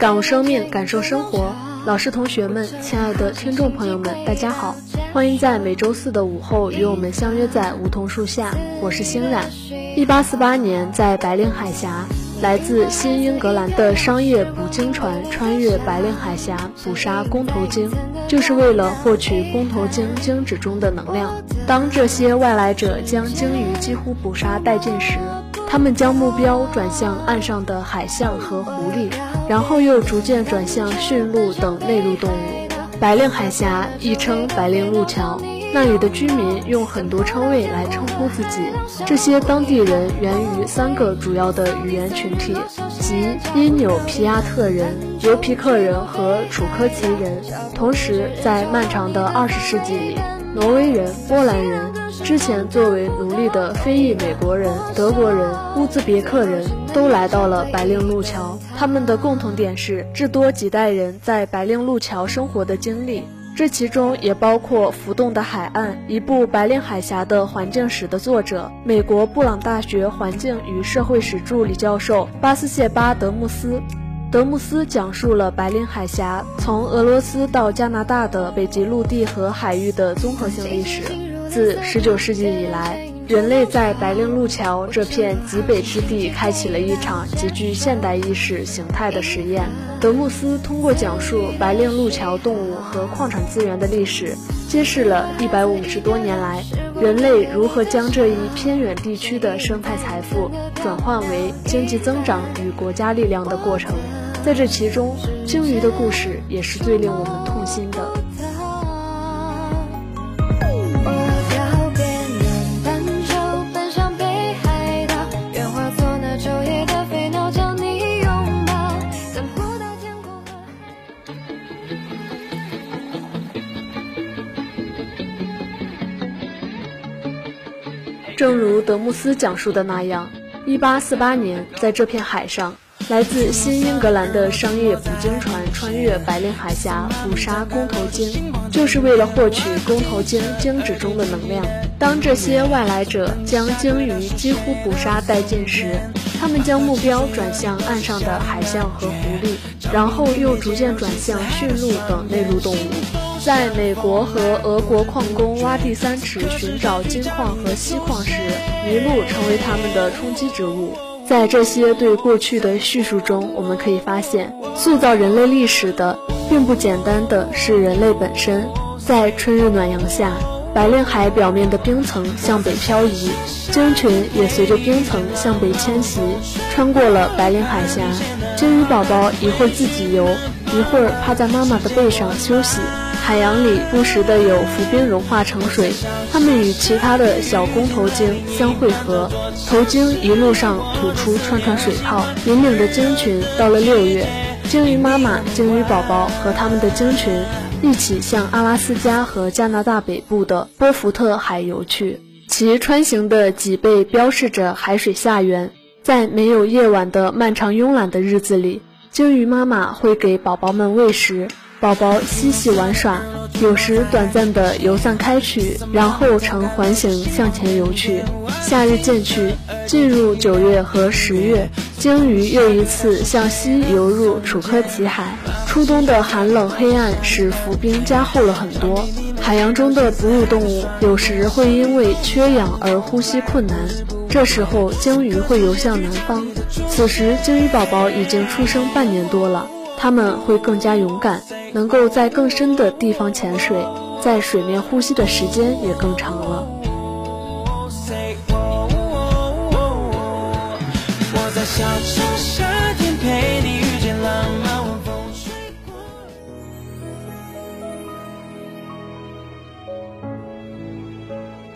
感悟生命，感受生活。老师、同学们，亲爱的听众朋友们，大家好！欢迎在每周四的午后与我们相约在梧桐树下。我是星冉。一八四八年，在白令海峡，来自新英格兰的商业捕鲸船穿越白令海峡，捕杀公头鲸，就是为了获取公头鲸精脂中的能量。当这些外来者将鲸鱼几乎捕杀殆尽时，他们将目标转向岸上的海象和狐狸，然后又逐渐转向驯鹿等内陆动物。白令海峡亦称白令路桥，那里的居民用很多称谓来称呼自己。这些当地人源于三个主要的语言群体，即因纽皮亚特人、尤皮克人和楚科奇人。同时，在漫长的二十世纪里，挪威人、波兰人。之前作为奴隶的非裔美国人、德国人、乌兹别克人都来到了白令路桥。他们的共同点是至多几代人在白令路桥生活的经历，这其中也包括浮动的海岸。一部《白令海峡的环境史》的作者，美国布朗大学环境与社会史助理教授巴斯谢巴德穆斯。德穆斯讲述了白令海峡从俄罗斯到加拿大的北极陆地和海域的综合性历史。自19世纪以来，人类在白令路桥这片极北之地开启了一场极具现代意识形态的实验。德穆斯通过讲述白令路桥动物和矿产资源的历史，揭示了一百五十多年来人类如何将这一偏远地区的生态财富转换为经济增长与国家力量的过程。在这其中，鲸鱼的故事也是最令我们痛心的。正如德穆斯讲述的那样，1848年，在这片海上，来自新英格兰的商业捕鲸船穿越白令海峡，捕杀公头鲸，就是为了获取公头鲸鲸脂中的能量。当这些外来者将鲸鱼几乎捕杀殆尽时，他们将目标转向岸上的海象和狐狸，然后又逐渐转向驯鹿等内陆动物。在美国和俄国矿工挖地三尺寻找金矿和锡矿时，麋鹿成为他们的冲击之物。在这些对过去的叙述中，我们可以发现，塑造人类历史的，并不简单的是人类本身。在春日暖阳下，白令海表面的冰层向北漂移，鲸群也随着冰层向北迁徙，穿过了白令海峡。鲸鱼宝宝一会儿自己游，一会儿趴在妈妈的背上休息。海洋里不时的有浮冰融化成水，它们与其他的小公头鲸相汇合，头鲸一路上吐出串串水泡，引领着鲸群。到了六月，鲸鱼妈妈、鲸鱼宝宝和它们的鲸群一起向阿拉斯加和加拿大北部的波福特海游去，其穿行的脊背标示着海水下缘。在没有夜晚的漫长慵懒的日子里，鲸鱼妈妈会给宝宝们喂食。宝宝嬉戏玩耍，有时短暂的游散开去，然后呈环形向前游去。夏日渐去，进入九月和十月，鲸鱼又一次向西游入楚科奇海。初冬的寒冷黑暗使浮冰加厚了很多。海洋中的哺乳动物有时会因为缺氧而呼吸困难，这时候鲸鱼会游向南方。此时鲸鱼宝宝已经出生半年多了，它们会更加勇敢，能够在更深的地方潜水，在水面呼吸的时间也更长了。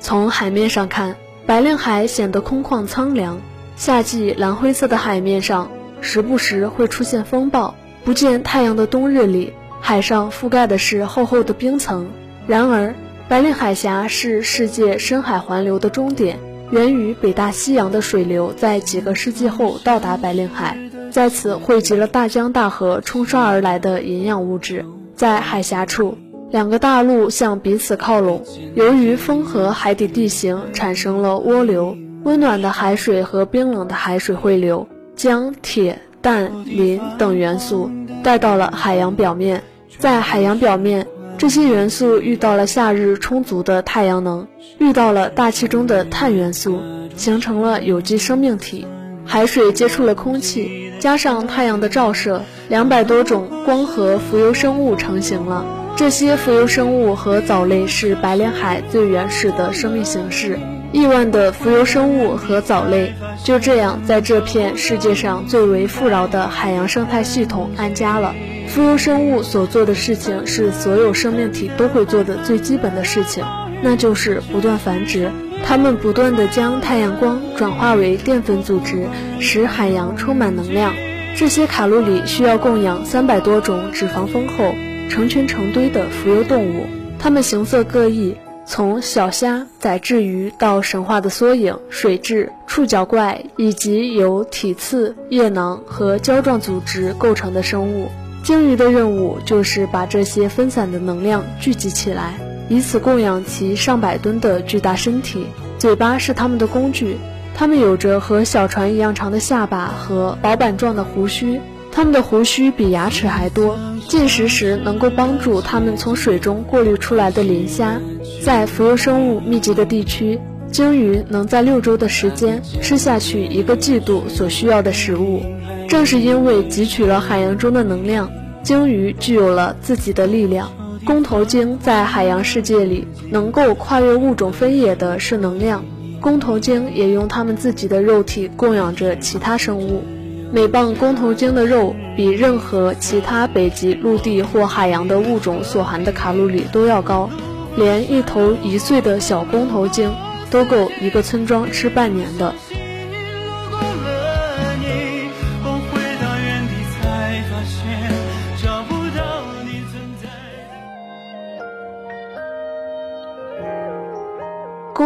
从海面上看，白令海显得空旷苍凉。夏季蓝灰色的海面上，时不时会出现风暴。不见太阳的冬日里，海上覆盖的是厚厚的冰层。然而，白令海峡是世界深海环流的终点。源于北大西洋的水流，在几个世纪后到达白令海，在此汇集了大江大河冲刷而来的营养物质。在海峡处，两个大陆向彼此靠拢，由于风和海底地形产生了涡流，温暖的海水和冰冷的海水汇流，将铁、氮、磷等元素带到了海洋表面。在海洋表面。这些元素遇到了夏日充足的太阳能，遇到了大气中的碳元素，形成了有机生命体。海水接触了空气，加上太阳的照射，两百多种光合浮游生物成型了。这些浮游生物和藻类是白令海最原始的生命形式。亿万的浮游生物和藻类就这样在这片世界上最为富饶的海洋生态系统安家了。浮游生物所做的事情是所有生命体都会做的最基本的事情，那就是不断繁殖。它们不断地将太阳光转化为淀粉组织，使海洋充满能量。这些卡路里需要供养三百多种脂肪丰厚、成群成堆的浮游动物。它们形色各异，从小虾、仔雉鱼到神话的缩影、水蛭、触角怪，以及由体刺、叶囊和胶状组织构成的生物。鲸鱼的任务就是把这些分散的能量聚集起来，以此供养其上百吨的巨大身体。嘴巴是它们的工具，它们有着和小船一样长的下巴和薄板状的胡须，它们的胡须比牙齿还多，进食时能够帮助它们从水中过滤出来的磷虾。在浮游生物密集的地区，鲸鱼能在六周的时间吃下去一个季度所需要的食物。正是因为汲取了海洋中的能量，鲸鱼具有了自己的力量。公头鲸在海洋世界里能够跨越物种分野的是能量。公头鲸也用它们自己的肉体供养着其他生物。每磅公头鲸的肉比任何其他北极陆地或海洋的物种所含的卡路里都要高，连一头一岁的小公头鲸都够一个村庄吃半年的。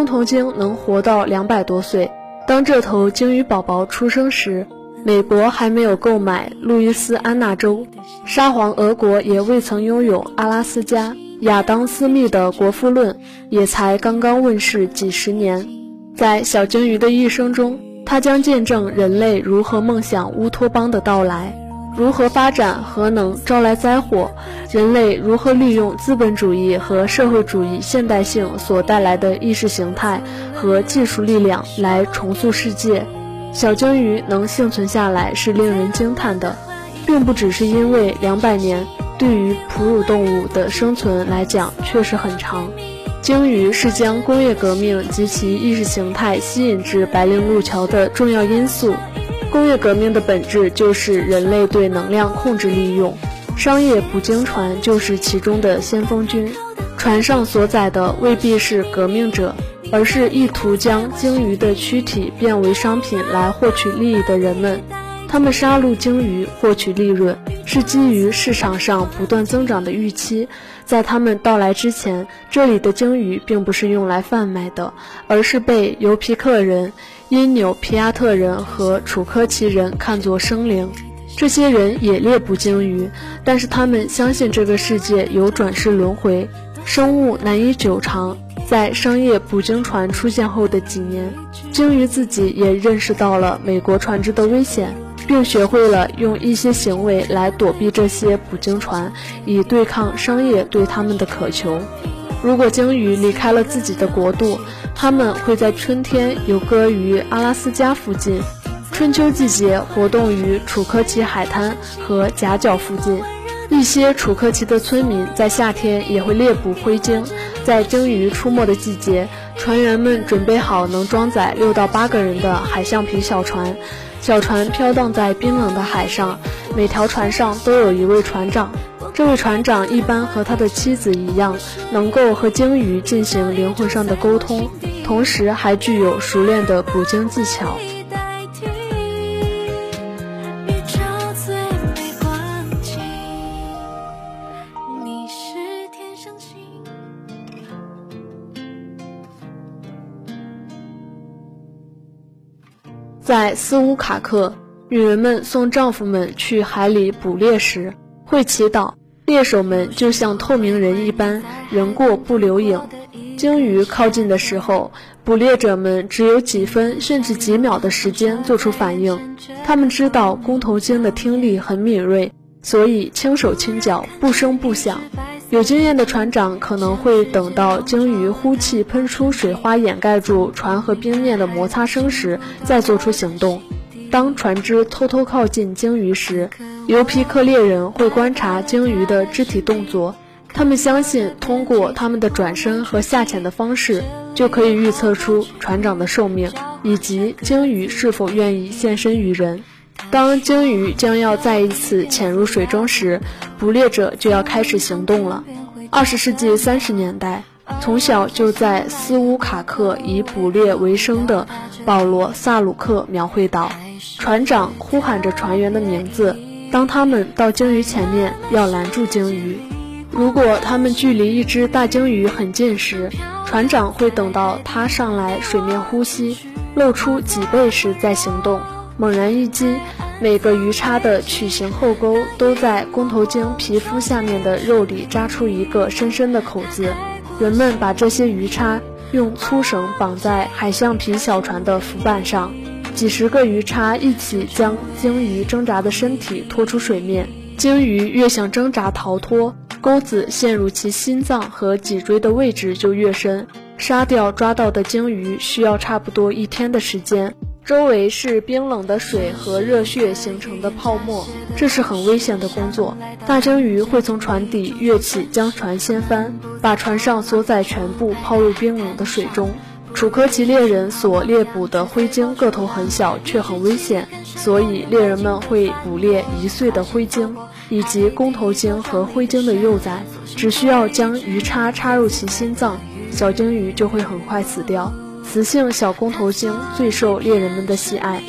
头鲸能活到两百多岁。当这头鲸鱼宝宝出生时，美国还没有购买路易斯安那州，沙皇俄国也未曾拥有阿拉斯加。亚当·斯密的《国富论》也才刚刚问世几十年。在小鲸鱼的一生中，它将见证人类如何梦想乌托邦的到来。如何发展核能招来灾祸？人类如何利用资本主义和社会主义现代性所带来的意识形态和技术力量来重塑世界？小鲸鱼能幸存下来是令人惊叹的，并不只是因为两百年对于哺乳动物的生存来讲确实很长。鲸鱼是将工业革命及其意识形态吸引至白令路桥的重要因素。工业革命的本质就是人类对能量控制利用，商业捕鲸船就是其中的先锋军。船上所载的未必是革命者，而是意图将鲸鱼的躯体变为商品来获取利益的人们。他们杀戮鲸鱼获取利润，是基于市场上不断增长的预期。在他们到来之前，这里的鲸鱼并不是用来贩卖的，而是被尤皮克人。因纽皮亚特人和楚科奇人看作生灵，这些人也猎捕鲸鱼，但是他们相信这个世界有转世轮回，生物难以久长。在商业捕鲸船出现后的几年，鲸鱼自己也认识到了美国船只的危险，并学会了用一些行为来躲避这些捕鲸船，以对抗商业对他们的渴求。如果鲸鱼离开了自己的国度，它们会在春天游弋于阿拉斯加附近，春秋季节活动于楚科奇海滩和夹角附近。一些楚科奇的村民在夏天也会猎捕灰鲸。在鲸鱼出没的季节，船员们准备好能装载六到八个人的海橡皮小船，小船飘荡在冰冷的海上，每条船上都有一位船长。这位船长一般和他的妻子一样，能够和鲸鱼进行灵魂上的沟通，同时还具有熟练的捕鲸技巧。在斯乌卡克，女人们送丈夫们去海里捕猎时，会祈祷猎手们就像透明人一般，人过不留影。鲸鱼靠近的时候，捕猎者们只有几分甚至几秒的时间做出反应。他们知道公头鲸的听力很敏锐，所以轻手轻脚，不声不响。有经验的船长可能会等到鲸鱼呼气喷出水花掩盖住船和冰面的摩擦声时，再做出行动。当船只偷偷靠近鲸鱼时，尤皮克猎人会观察鲸鱼的肢体动作，他们相信通过他们的转身和下潜的方式，就可以预测出船长的寿命以及鲸鱼是否愿意现身于人。当鲸鱼将要再一次潜入水中时，捕猎者就要开始行动了。二十世纪三十年代，从小就在斯乌卡克以捕猎为生的保罗·萨鲁克描绘道：船长呼喊着船员的名字，当他们到鲸鱼前面要拦住鲸鱼。如果他们距离一只大鲸鱼很近时，船长会等到它上来水面呼吸，露出脊背时再行动。猛然一击，每个鱼叉的曲形后沟都在公头鲸皮肤下面的肉里扎出一个深深的口子。人们把这些鱼叉用粗绳绑在海橡皮小船的浮板上，几十个鱼叉一起将鲸鱼挣扎的身体拖出水面。鲸鱼越想挣扎逃脱，钩子陷入其心脏和脊椎的位置就越深。杀掉抓到的鲸鱼需要差不多一天的时间。周围是冰冷的水和热血形成的泡沫，这是很危险的工作。大鲸鱼会从船底跃起，将船掀翻，把船上所载全部抛入冰冷的水中。楚科奇猎人所猎捕的灰鲸个头很小，却很危险，所以猎人们会捕猎一岁的灰鲸，以及公头鲸和灰鲸的幼崽。只需要将鱼叉插入其心脏，小鲸鱼就会很快死掉。雌性小公头鲸最受猎人们的喜爱。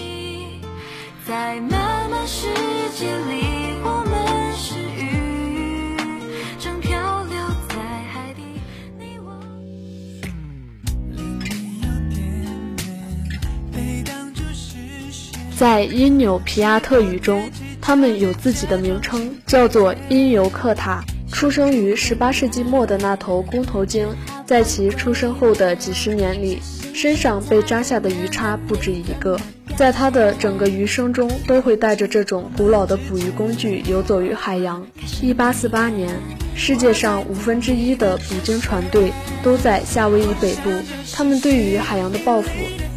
在因纽皮亚特语中，它们有自己的名称，叫做因尤克塔。出生于18世纪末的那头公头鲸，在其出生后的几十年里。身上被扎下的鱼叉不止一个，在他的整个余生中都会带着这种古老的捕鱼工具游走于海洋。一八四八年，世界上五分之一的捕鲸船队都在夏威夷北部，他们对于海洋的抱负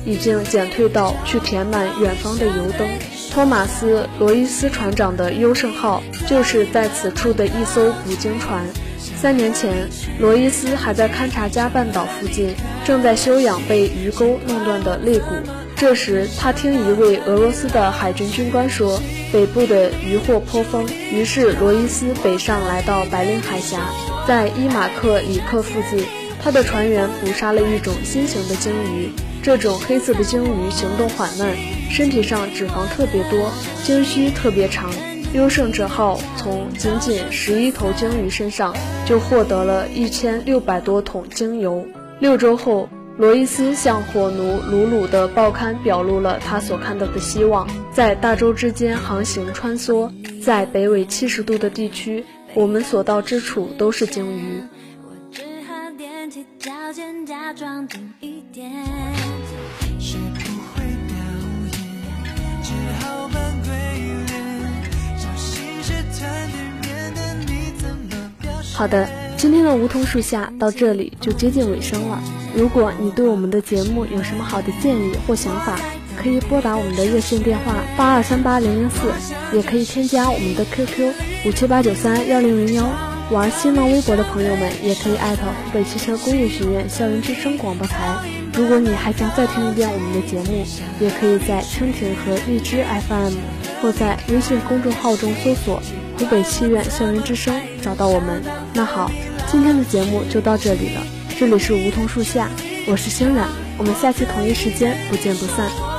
已经减退到去填满远方的油灯。托马斯·罗伊斯船长的优胜号就是在此处的一艘捕鲸船。三年前，罗伊斯还在勘察加半岛附近，正在休养被鱼钩弄断的肋骨。这时，他听一位俄罗斯的海军军官说，北部的渔获颇丰，于是罗伊斯北上来到白令海峡，在伊马克里克附近，他的船员捕杀了一种新型的鲸鱼。这种黑色的鲸鱼行动缓慢，身体上脂肪特别多，鲸须特别长。优胜者号从仅仅十一头鲸鱼身上就获得了一千六百多桶精油。六周后，罗伊斯向火奴鲁鲁的报刊表露了他所看到的希望：在大洲之间航行穿梭，在北纬七十度的地区，我们所到之处都是鲸鱼。我只好踮起脚尖，假装一点好的。今天的梧桐树下到这里就接近尾声了。如果你对我们的节目有什么好的建议或想法，可以拨打我们的热线电话八二三八零零四，也可以添加我们的 QQ 五七八九三幺零零幺。玩新浪微博的朋友们也可以艾特湖北汽车工业学院校园之声广播台。如果你还想再听一遍我们的节目，也可以在蜻蜓和荔枝 FM，或在微信公众号中搜索“湖北戏院校园之声”找到我们。那好。今天的节目就到这里了，这里是梧桐树下，我是欣冉，我们下期同一时间不见不散。